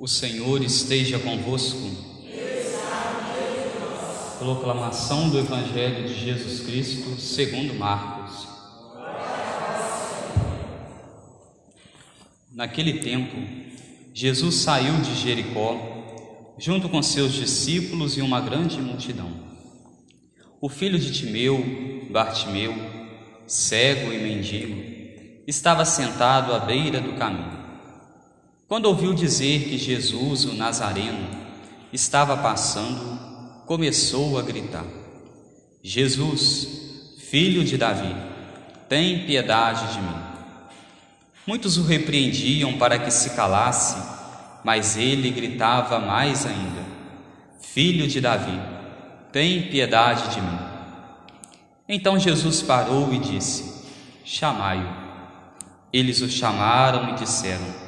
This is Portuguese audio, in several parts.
O Senhor esteja convosco. Proclamação do Evangelho de Jesus Cristo segundo Marcos. Naquele tempo, Jesus saiu de Jericó, junto com seus discípulos e uma grande multidão. O filho de Timeu, Bartimeu, cego e mendigo, estava sentado à beira do caminho. Quando ouviu dizer que Jesus, o Nazareno, estava passando, começou a gritar: Jesus, filho de Davi, tem piedade de mim. Muitos o repreendiam para que se calasse, mas ele gritava mais ainda: Filho de Davi, tem piedade de mim. Então Jesus parou e disse: Chamai-o. Eles o chamaram e disseram: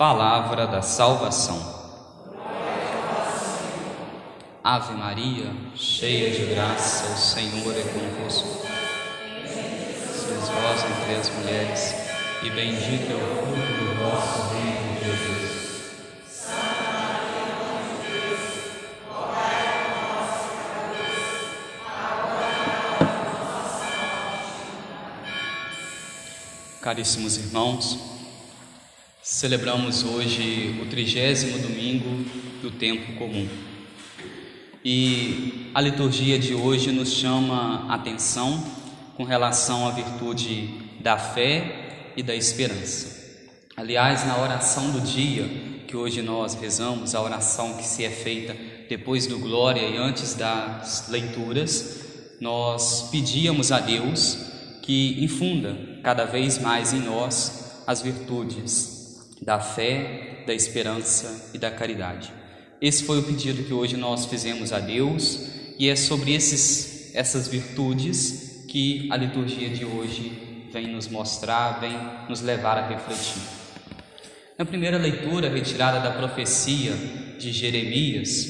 Palavra da salvação. Ave Maria, cheia de graça, o Senhor é convosco. Sois vós entre as mulheres, e bendito é o fruto do vosso ventre, Jesus. Caríssimos irmãos, Celebramos hoje o trigésimo domingo do tempo comum. E a liturgia de hoje nos chama a atenção com relação à virtude da fé e da esperança. Aliás, na oração do dia que hoje nós rezamos, a oração que se é feita depois do glória e antes das leituras, nós pedíamos a Deus que infunda cada vez mais em nós as virtudes da fé, da esperança e da caridade. Esse foi o pedido que hoje nós fizemos a Deus e é sobre esses, essas virtudes que a liturgia de hoje vem nos mostrar, vem nos levar a refletir. Na primeira leitura retirada da profecia de Jeremias,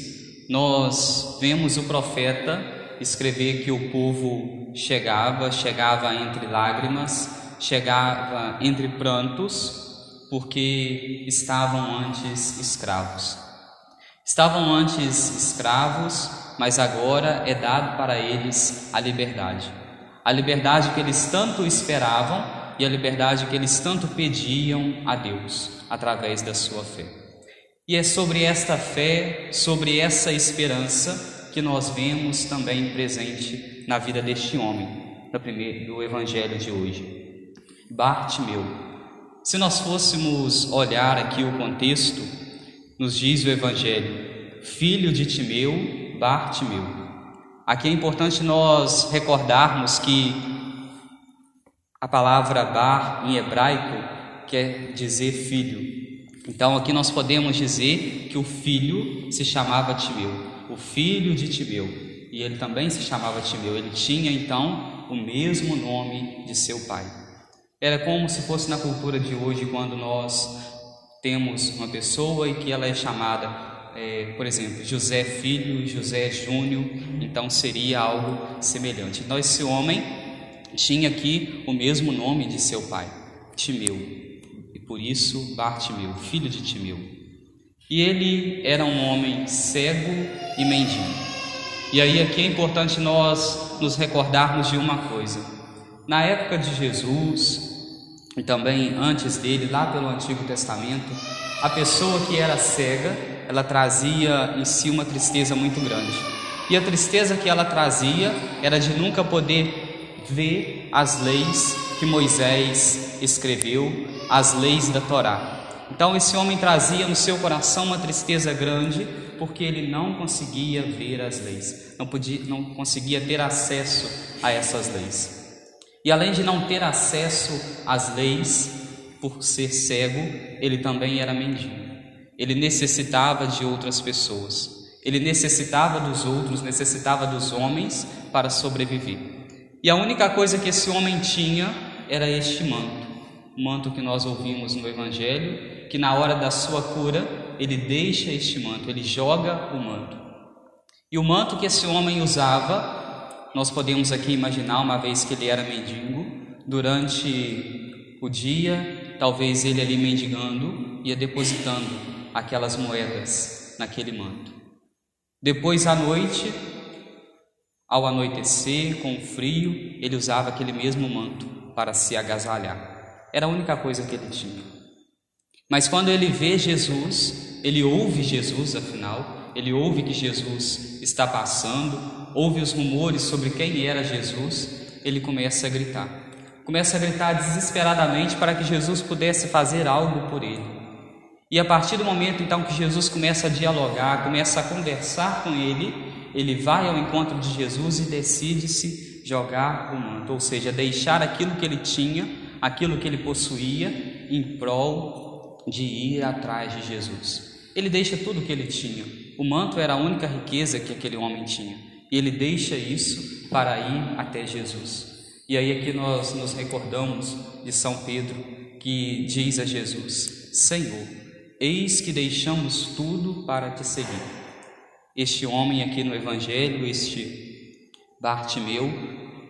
nós vemos o profeta escrever que o povo chegava, chegava entre lágrimas, chegava entre prantos, porque estavam antes escravos. Estavam antes escravos, mas agora é dado para eles a liberdade. A liberdade que eles tanto esperavam e a liberdade que eles tanto pediam a Deus através da sua fé. E é sobre esta fé, sobre essa esperança que nós vemos também presente na vida deste homem, do evangelho de hoje. Bartimeu, se nós fôssemos olhar aqui o contexto, nos diz o Evangelho, filho de Timeu, Bartimeu. Aqui é importante nós recordarmos que a palavra bar em hebraico quer dizer filho. Então aqui nós podemos dizer que o filho se chamava Timeu, o filho de Timeu, e ele também se chamava Timeu. Ele tinha então o mesmo nome de seu pai. Era como se fosse na cultura de hoje, quando nós temos uma pessoa e que ela é chamada, é, por exemplo, José Filho, José Júnior, então seria algo semelhante. Então, esse homem tinha aqui o mesmo nome de seu pai, Timeu, e por isso Bartimeu, filho de Timeu. E ele era um homem cego e mendigo. E aí aqui é importante nós nos recordarmos de uma coisa. Na época de Jesus, e também antes dele, lá pelo Antigo Testamento, a pessoa que era cega, ela trazia em si uma tristeza muito grande. E a tristeza que ela trazia era de nunca poder ver as leis que Moisés escreveu, as leis da Torá. Então esse homem trazia no seu coração uma tristeza grande, porque ele não conseguia ver as leis, não podia, não conseguia ter acesso a essas leis. E além de não ter acesso às leis, por ser cego, ele também era mendigo. ele necessitava de outras pessoas. Ele necessitava dos outros, necessitava dos homens para sobreviver. E a única coisa que esse homem tinha era este manto, o manto que nós ouvimos no Evangelho, que na hora da sua cura ele deixa este manto, ele joga o manto. E o manto que esse homem usava, nós podemos aqui imaginar, uma vez que ele era mendigo, durante o dia, talvez ele ali mendigando, ia depositando aquelas moedas naquele manto. Depois à noite, ao anoitecer, com o frio, ele usava aquele mesmo manto para se agasalhar. Era a única coisa que ele tinha. Mas quando ele vê Jesus, ele ouve Jesus, afinal, ele ouve que Jesus está passando, ouve os rumores sobre quem era Jesus, ele começa a gritar. Começa a gritar desesperadamente para que Jesus pudesse fazer algo por ele. E a partir do momento então que Jesus começa a dialogar, começa a conversar com ele, ele vai ao encontro de Jesus e decide-se jogar o manto, ou seja, deixar aquilo que ele tinha, aquilo que ele possuía, em prol de ir atrás de Jesus. Ele deixa tudo o que ele tinha. O manto era a única riqueza que aquele homem tinha. Ele deixa isso para ir até Jesus. E aí aqui nós nos recordamos de São Pedro que diz a Jesus: Senhor, Eis que deixamos tudo para te seguir. Este homem aqui no Evangelho, este Bartimeu,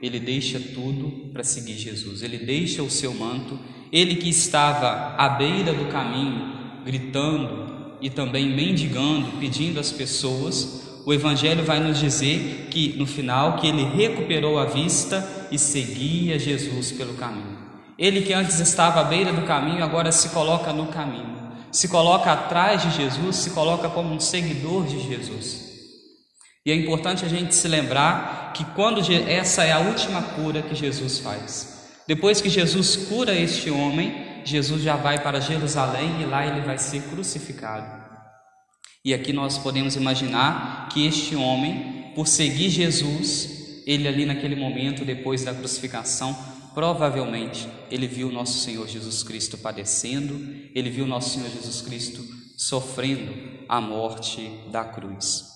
ele deixa tudo para seguir Jesus. Ele deixa o seu manto, ele que estava à beira do caminho, gritando e também mendigando, pedindo às pessoas, o Evangelho vai nos dizer que no final que ele recuperou a vista e seguia Jesus pelo caminho. Ele que antes estava à beira do caminho, agora se coloca no caminho se coloca atrás de Jesus, se coloca como um seguidor de Jesus. E é importante a gente se lembrar que quando essa é a última cura que Jesus faz. Depois que Jesus cura este homem, Jesus já vai para Jerusalém e lá ele vai ser crucificado. E aqui nós podemos imaginar que este homem, por seguir Jesus, ele ali naquele momento, depois da crucificação, Provavelmente ele viu nosso Senhor Jesus Cristo padecendo, ele viu nosso Senhor Jesus Cristo sofrendo a morte da cruz.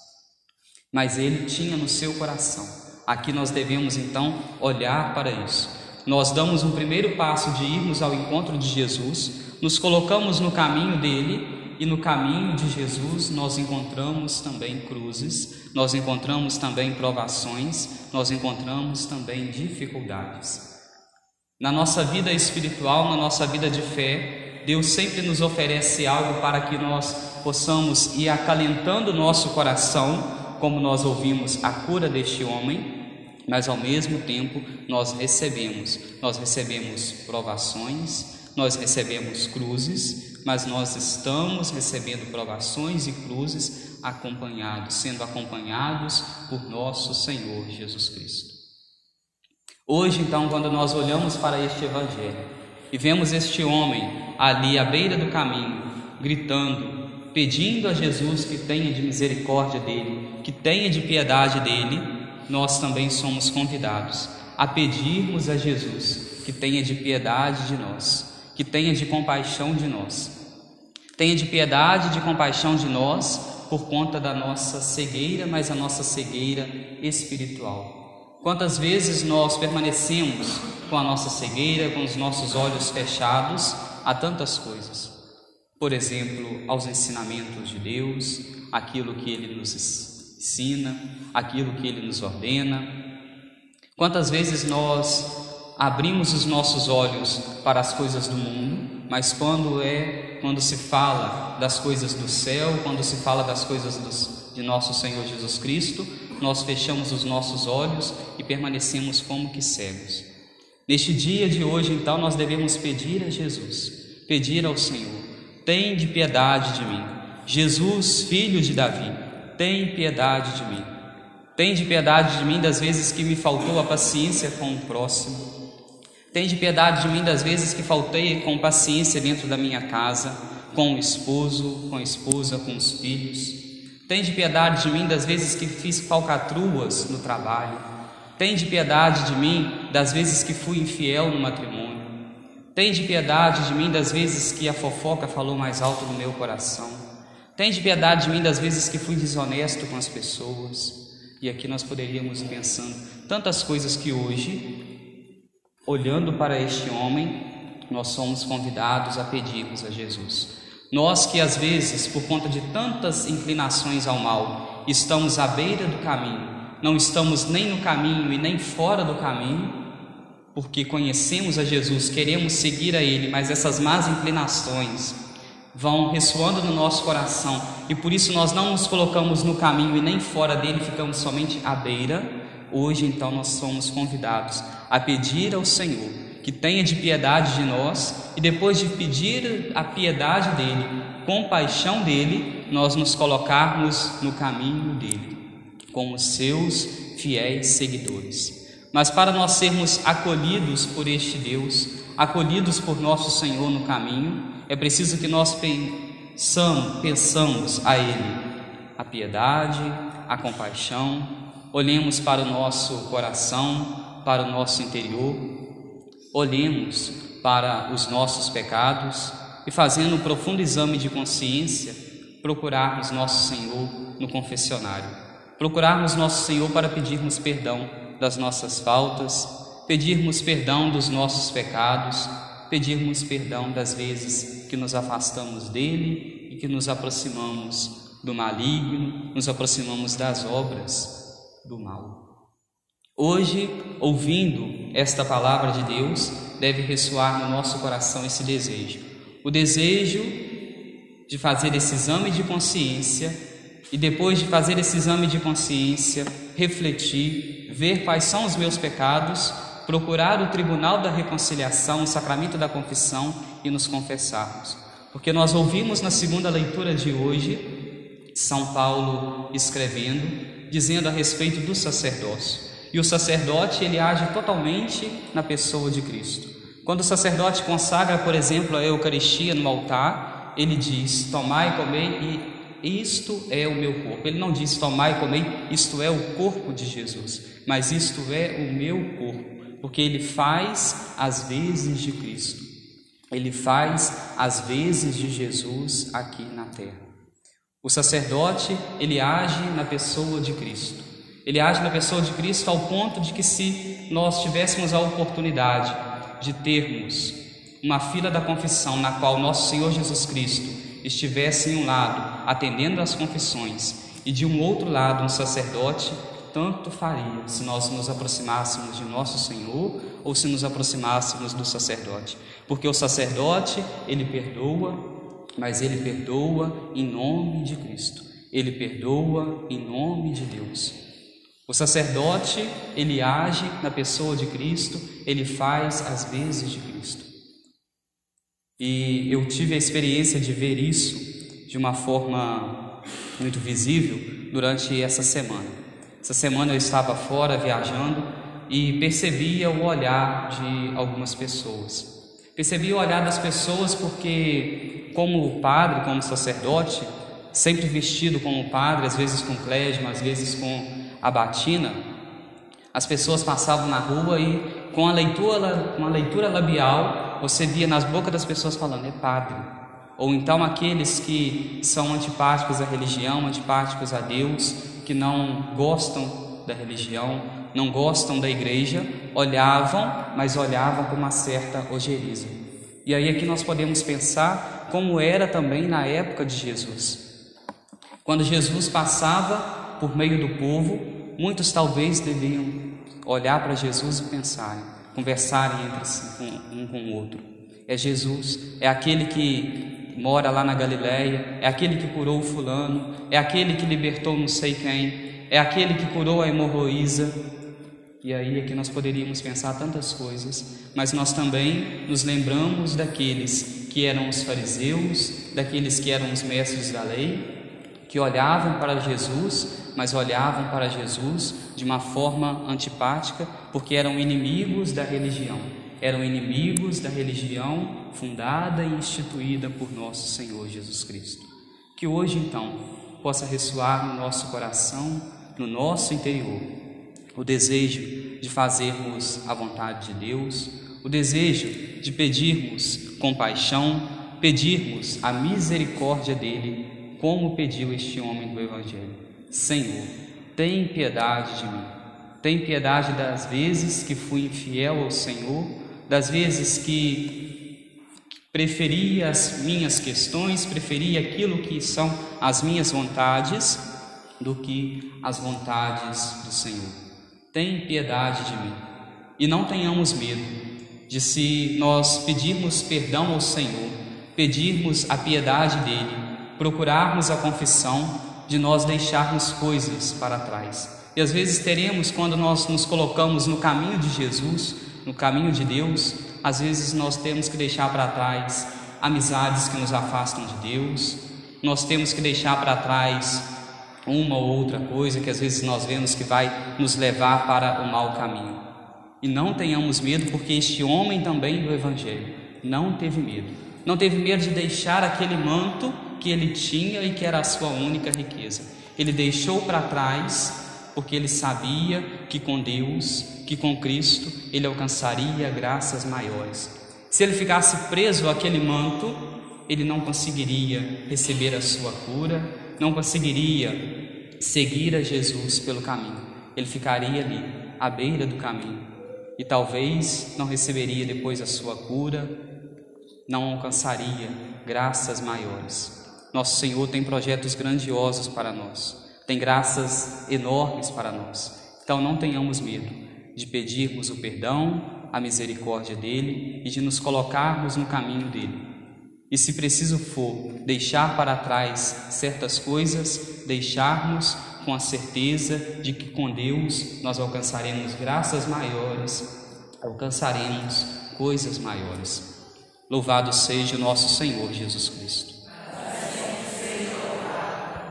Mas ele tinha no seu coração. Aqui nós devemos então olhar para isso. Nós damos um primeiro passo de irmos ao encontro de Jesus, nos colocamos no caminho dele e no caminho de Jesus nós encontramos também cruzes, nós encontramos também provações, nós encontramos também dificuldades. Na nossa vida espiritual, na nossa vida de fé, Deus sempre nos oferece algo para que nós possamos ir acalentando o nosso coração, como nós ouvimos a cura deste homem, mas ao mesmo tempo nós recebemos, nós recebemos provações, nós recebemos cruzes, mas nós estamos recebendo provações e cruzes acompanhados, sendo acompanhados por nosso Senhor Jesus Cristo. Hoje, então, quando nós olhamos para este Evangelho e vemos este homem ali à beira do caminho, gritando, pedindo a Jesus que tenha de misericórdia dele, que tenha de piedade dele, nós também somos convidados a pedirmos a Jesus que tenha de piedade de nós, que tenha de compaixão de nós. Tenha de piedade e de compaixão de nós por conta da nossa cegueira, mas a nossa cegueira espiritual. Quantas vezes nós permanecemos com a nossa cegueira, com os nossos olhos fechados a tantas coisas? Por exemplo, aos ensinamentos de Deus, aquilo que Ele nos ensina, aquilo que Ele nos ordena. Quantas vezes nós abrimos os nossos olhos para as coisas do mundo, mas quando é quando se fala das coisas do céu, quando se fala das coisas dos, de nosso Senhor Jesus Cristo, nós fechamos os nossos olhos e permanecemos como que cegos. Neste dia de hoje, então, nós devemos pedir a Jesus, pedir ao Senhor: tem de piedade de mim. Jesus, filho de Davi, tem piedade de mim. Tem de piedade de mim das vezes que me faltou a paciência com o próximo. Tem de piedade de mim das vezes que faltei com paciência dentro da minha casa, com o esposo, com a esposa, com os filhos. Tende piedade de mim das vezes que fiz falcatruas no trabalho. Tende piedade de mim das vezes que fui infiel no matrimônio. Tende piedade de mim das vezes que a fofoca falou mais alto no meu coração. Tem de piedade de mim das vezes que fui desonesto com as pessoas. E aqui nós poderíamos ir pensando tantas coisas que hoje, olhando para este homem, nós somos convidados a pedirmos a Jesus. Nós que às vezes, por conta de tantas inclinações ao mal, estamos à beira do caminho, não estamos nem no caminho e nem fora do caminho, porque conhecemos a Jesus, queremos seguir a Ele, mas essas más inclinações vão ressoando no nosso coração e por isso nós não nos colocamos no caminho e nem fora dele, ficamos somente à beira. Hoje, então, nós somos convidados a pedir ao Senhor que tenha de piedade de nós e depois de pedir a piedade dele, compaixão dele, nós nos colocarmos no caminho dele, como seus fiéis seguidores. Mas para nós sermos acolhidos por este Deus, acolhidos por nosso Senhor no caminho, é preciso que nós pensamos, pensamos a Ele a piedade, a compaixão, olhemos para o nosso coração, para o nosso interior, olhemos para os nossos pecados e, fazendo um profundo exame de consciência, procurarmos nosso Senhor no confessionário, procurarmos nosso Senhor para pedirmos perdão das nossas faltas, pedirmos perdão dos nossos pecados, pedirmos perdão das vezes que nos afastamos dele e que nos aproximamos do maligno, nos aproximamos das obras do mal. Hoje, ouvindo esta palavra de Deus, deve ressoar no nosso coração esse desejo. O desejo de fazer esse exame de consciência e depois de fazer esse exame de consciência, refletir, ver quais são os meus pecados procurar o tribunal da reconciliação, o sacramento da confissão e nos confessarmos. Porque nós ouvimos na segunda leitura de hoje São Paulo escrevendo, dizendo a respeito do sacerdócio. E o sacerdote, ele age totalmente na pessoa de Cristo. Quando o sacerdote consagra, por exemplo, a Eucaristia no altar, ele diz: Tomai, comei e isto é o meu corpo. Ele não diz: Tomai, comei, isto é o corpo de Jesus, mas isto é o meu corpo porque ele faz as vezes de Cristo. Ele faz as vezes de Jesus aqui na terra. O sacerdote, ele age na pessoa de Cristo. Ele age na pessoa de Cristo ao ponto de que se nós tivéssemos a oportunidade de termos uma fila da confissão na qual nosso Senhor Jesus Cristo estivesse em um lado atendendo às confissões e de um outro lado um sacerdote tanto faria se nós nos aproximássemos de nosso Senhor ou se nos aproximássemos do sacerdote. Porque o sacerdote, ele perdoa, mas ele perdoa em nome de Cristo. Ele perdoa em nome de Deus. O sacerdote, ele age na pessoa de Cristo, ele faz as vezes de Cristo. E eu tive a experiência de ver isso de uma forma muito visível durante essa semana. Essa semana eu estava fora viajando e percebia o olhar de algumas pessoas. Percebia o olhar das pessoas porque, como padre, como sacerdote, sempre vestido como padre, às vezes com clésima, às vezes com a batina, as pessoas passavam na rua e com a leitura, com a leitura labial, você via nas bocas das pessoas falando, é padre. Ou então aqueles que são antipáticos à religião, antipáticos a Deus, que não gostam da religião, não gostam da igreja, olhavam, mas olhavam com uma certa ojeriza. E aí aqui nós podemos pensar como era também na época de Jesus. Quando Jesus passava por meio do povo, muitos talvez deviam olhar para Jesus e pensarem, conversarem entre si um com o outro. É Jesus, é aquele que mora lá na Galiléia, é aquele que curou o fulano, é aquele que libertou não sei quem, é aquele que curou a hemorroísa. E aí é que nós poderíamos pensar tantas coisas, mas nós também nos lembramos daqueles que eram os fariseus, daqueles que eram os mestres da lei, que olhavam para Jesus, mas olhavam para Jesus de uma forma antipática, porque eram inimigos da religião eram inimigos da religião fundada e instituída por nosso Senhor Jesus Cristo. Que hoje, então, possa ressoar no nosso coração, no nosso interior, o desejo de fazermos a vontade de Deus, o desejo de pedirmos compaixão, pedirmos a misericórdia dele como pediu este homem do Evangelho: Senhor, tem piedade de mim. Tem piedade das vezes que fui infiel ao Senhor, das vezes que preferi as minhas questões, preferi aquilo que são as minhas vontades do que as vontades do Senhor. Tem piedade de mim. E não tenhamos medo de se nós pedirmos perdão ao Senhor, pedirmos a piedade dele, procurarmos a confissão, de nós deixarmos coisas para trás. E às vezes teremos, quando nós nos colocamos no caminho de Jesus, no caminho de Deus, às vezes nós temos que deixar para trás amizades que nos afastam de Deus, nós temos que deixar para trás uma ou outra coisa que às vezes nós vemos que vai nos levar para o mau caminho. E não tenhamos medo, porque este homem também do Evangelho não teve medo. Não teve medo de deixar aquele manto que ele tinha e que era a sua única riqueza. Ele deixou para trás porque ele sabia que com Deus, que com Cristo, ele alcançaria graças maiores. Se ele ficasse preso àquele manto, ele não conseguiria receber a sua cura, não conseguiria seguir a Jesus pelo caminho. Ele ficaria ali, à beira do caminho, e talvez não receberia depois a sua cura, não alcançaria graças maiores. Nosso Senhor tem projetos grandiosos para nós, tem graças enormes para nós. Então não tenhamos medo de pedirmos o perdão, a misericórdia dele e de nos colocarmos no caminho dele. E se preciso for deixar para trás certas coisas, deixarmos com a certeza de que com Deus nós alcançaremos graças maiores, alcançaremos coisas maiores. Louvado seja o nosso Senhor Jesus Cristo.